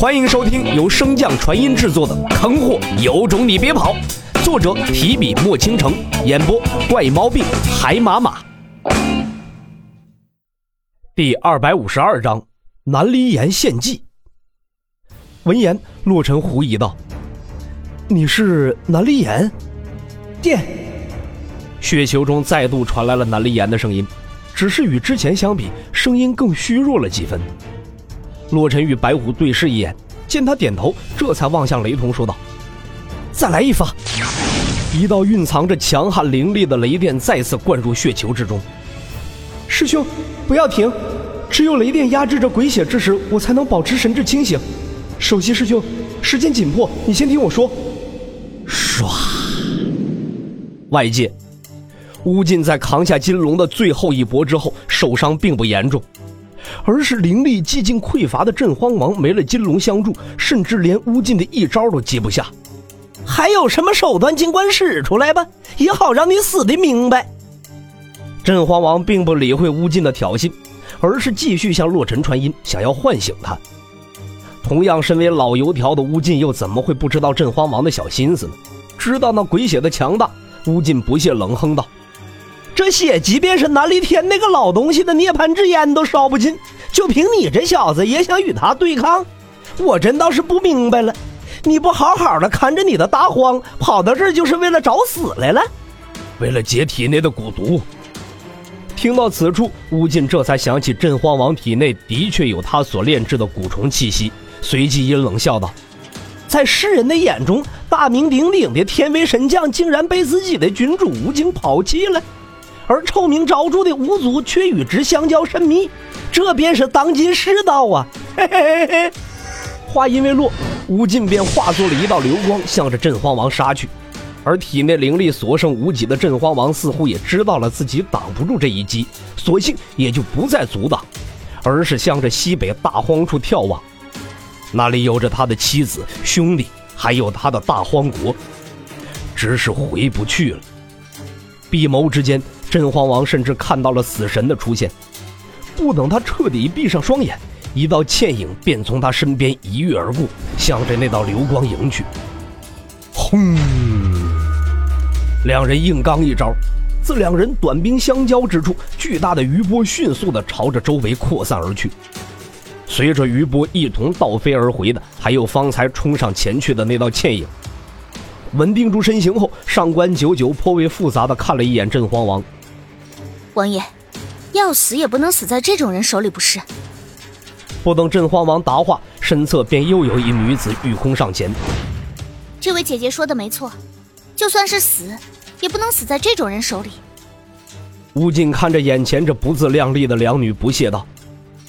欢迎收听由升降传音制作的《坑货有种你别跑》，作者提笔墨倾城，演播怪猫病海马马。第二百五十二章，南离岩献祭。闻言，洛尘狐疑道：“你是南离岩？”电。雪球中再度传来了南离岩的声音，只是与之前相比，声音更虚弱了几分。洛尘与白虎对视一眼，见他点头，这才望向雷同说道：“再来一发！”一道蕴藏着强悍灵力的雷电再次灌入血球之中。师兄，不要停！只有雷电压制着鬼血之时，我才能保持神智清醒。首席师兄，时间紧迫，你先听我说。唰！外界，乌进在扛下金龙的最后一搏之后，受伤并不严重。而是灵力几近匮乏的镇荒王没了金龙相助，甚至连乌进的一招都接不下。还有什么手段，尽管使出来吧，也好让你死的明白。镇荒王并不理会乌进的挑衅，而是继续向洛尘传音，想要唤醒他。同样身为老油条的乌进，又怎么会不知道镇荒王的小心思呢？知道那鬼血的强大，乌进不屑冷哼道。这血，即便是南离天那个老东西的涅槃之烟都烧不尽，就凭你这小子也想与他对抗？我真倒是不明白了，你不好好的看着你的大荒，跑到这儿就是为了找死来了？为了解体内的蛊毒。听到此处，乌进这才想起镇荒王体内的确有他所炼制的蛊虫气息，随即阴冷笑道：“在世人的眼中，大名鼎鼎的天威神将竟然被自己的君主吴京抛弃了。”而臭名昭著的五祖却与之相交甚密，这便是当今世道啊！嘿嘿嘿。话音未落，吴尽便化作了一道流光，向着镇荒王杀去。而体内灵力所剩无几的镇荒王似乎也知道了自己挡不住这一击，索性也就不再阻挡，而是向着西北大荒处眺望。那里有着他的妻子、兄弟，还有他的大荒国，只是回不去了。闭眸之间。镇荒王甚至看到了死神的出现，不等他彻底闭上双眼，一道倩影便从他身边一跃而过，向着那道流光迎去。轰！两人硬刚一招，自两人短兵相交之处，巨大的余波迅速地朝着周围扩散而去。随着余波一同倒飞而回的，还有方才冲上前去的那道倩影。稳定住身形后，上官九九颇为复杂的看了一眼镇荒王。王爷，要死也不能死在这种人手里，不是？不等镇荒王答话，身侧便又有一女子御空上前。这位姐姐说的没错，就算是死，也不能死在这种人手里。吴尽看着眼前这不自量力的两女，不屑道：“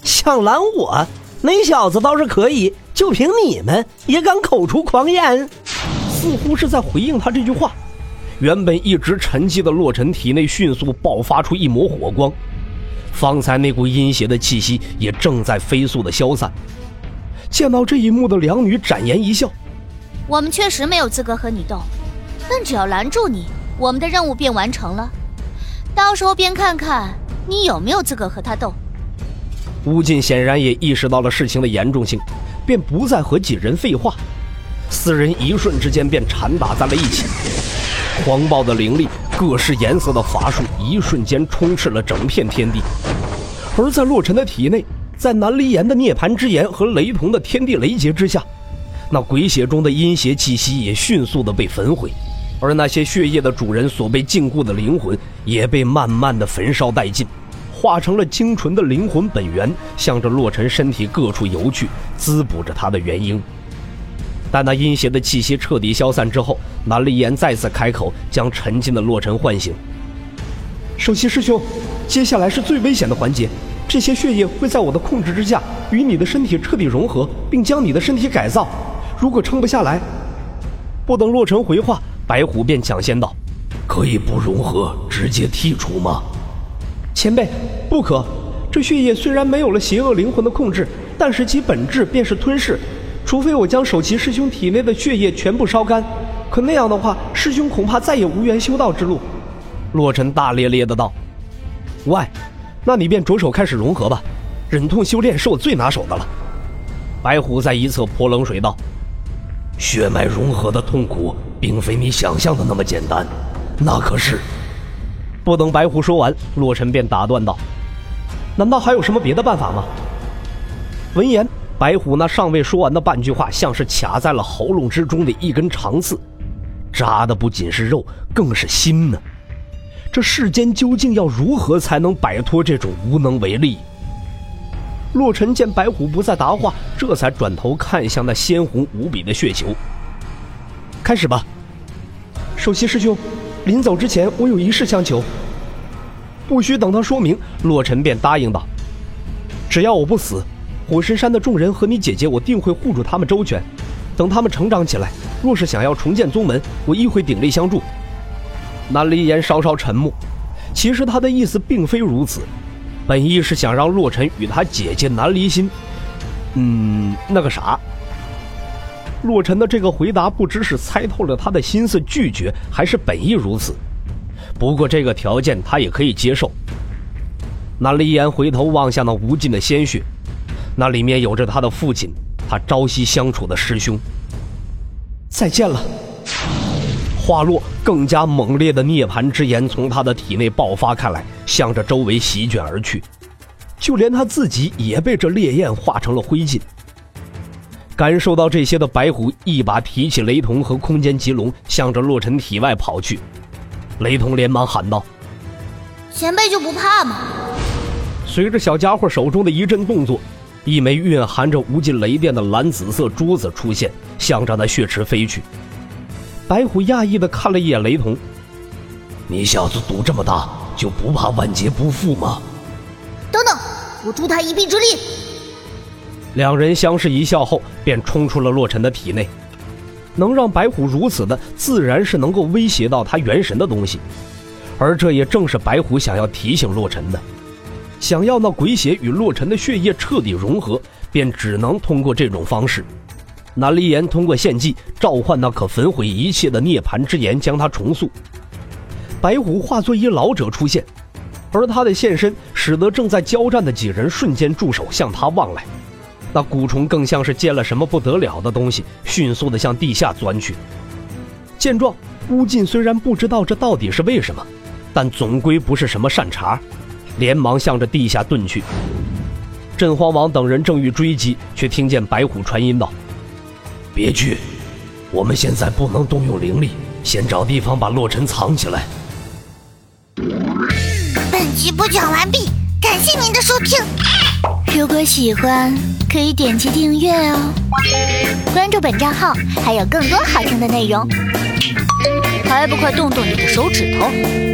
想拦我？那小子倒是可以，就凭你们也敢口出狂言？”似乎是在回应他这句话。原本一直沉寂的洛尘体内迅速爆发出一抹火光，方才那股阴邪的气息也正在飞速的消散。见到这一幕的两女展颜一笑：“我们确实没有资格和你斗，但只要拦住你，我们的任务便完成了。到时候便看看你有没有资格和他斗。”乌进显然也意识到了事情的严重性，便不再和几人废话，四人一瞬之间便缠打在了一起。狂暴的灵力，各式颜色的法术，一瞬间充斥了整片天地。而在洛尘的体内，在南离岩的涅槃之炎和雷同的天地雷劫之下，那鬼血中的阴邪气息也迅速的被焚毁，而那些血液的主人所被禁锢的灵魂，也被慢慢的焚烧殆尽，化成了精纯的灵魂本源，向着洛尘身体各处游去，滋补着他的元婴。但那阴邪的气息彻底消散之后，南离岩再次开口，将沉静的洛尘唤醒。首席师兄，接下来是最危险的环节，这些血液会在我的控制之下，与你的身体彻底融合，并将你的身体改造。如果撑不下来，不等洛尘回话，白虎便抢先道：“可以不融合，直接剔除吗？”前辈，不可。这血液虽然没有了邪恶灵魂的控制，但是其本质便是吞噬。除非我将首席师兄体内的血液全部烧干，可那样的话，师兄恐怕再也无缘修道之路。洛尘大咧咧的道：“喂，那你便着手开始融合吧，忍痛修炼是我最拿手的了。”白虎在一侧泼冷水道：“血脉融合的痛苦，并非你想象的那么简单，那可是……”不等白虎说完，洛尘便打断道：“难道还有什么别的办法吗？”闻言，白虎那尚未说完的半句话，像是卡在了喉咙之中的一根长刺，扎的不仅是肉，更是心呢。这世间究竟要如何才能摆脱这种无能为力？洛尘见白虎不再答话，这才转头看向那鲜红无比的血球。开始吧，首席师兄，临走之前我有一事相求。不需等他说明，洛尘便答应道：“只要我不死，火神山的众人和你姐姐，我定会护住他们周全。等他们成长起来，若是想要重建宗门，我亦会鼎力相助。”南离言稍稍沉默，其实他的意思并非如此。本意是想让洛尘与他姐姐南离心，嗯，那个啥。洛尘的这个回答不知是猜透了他的心思拒绝，还是本意如此。不过这个条件他也可以接受。南离言回头望向那无尽的鲜血，那里面有着他的父亲，他朝夕相处的师兄。再见了。话落，更加猛烈的涅槃之炎从他的体内爆发开来，向着周围席卷而去，就连他自己也被这烈焰化成了灰烬。感受到这些的白虎一把提起雷同和空间棘龙，向着洛尘体外跑去。雷同连忙喊道：“前辈就不怕吗？”随着小家伙手中的一阵动作，一枚蕴含着无尽雷电的蓝紫色珠子出现，向着那血池飞去。白虎讶异的看了一眼雷童：“你小子赌这么大，就不怕万劫不复吗？”等等，我助他一臂之力。两人相视一笑后，便冲出了洛尘的体内。能让白虎如此的，自然是能够威胁到他元神的东西，而这也正是白虎想要提醒洛尘的。想要那鬼血与洛尘的血液彻底融合，便只能通过这种方式。南离岩通过献祭召唤那可焚毁一切的涅槃之炎，将他重塑。白虎化作一老者出现，而他的现身使得正在交战的几人瞬间驻手，向他望来。那蛊虫更像是见了什么不得了的东西，迅速的向地下钻去。见状，乌晋虽然不知道这到底是为什么，但总归不是什么善茬，连忙向着地下遁去。镇荒王等人正欲追击，却听见白虎传音道。别去，我们现在不能动用灵力，先找地方把洛尘藏起来。本集播讲完毕，感谢您的收听。如果喜欢，可以点击订阅哦，关注本账号还有更多好听的内容。还不快动动你的手指头！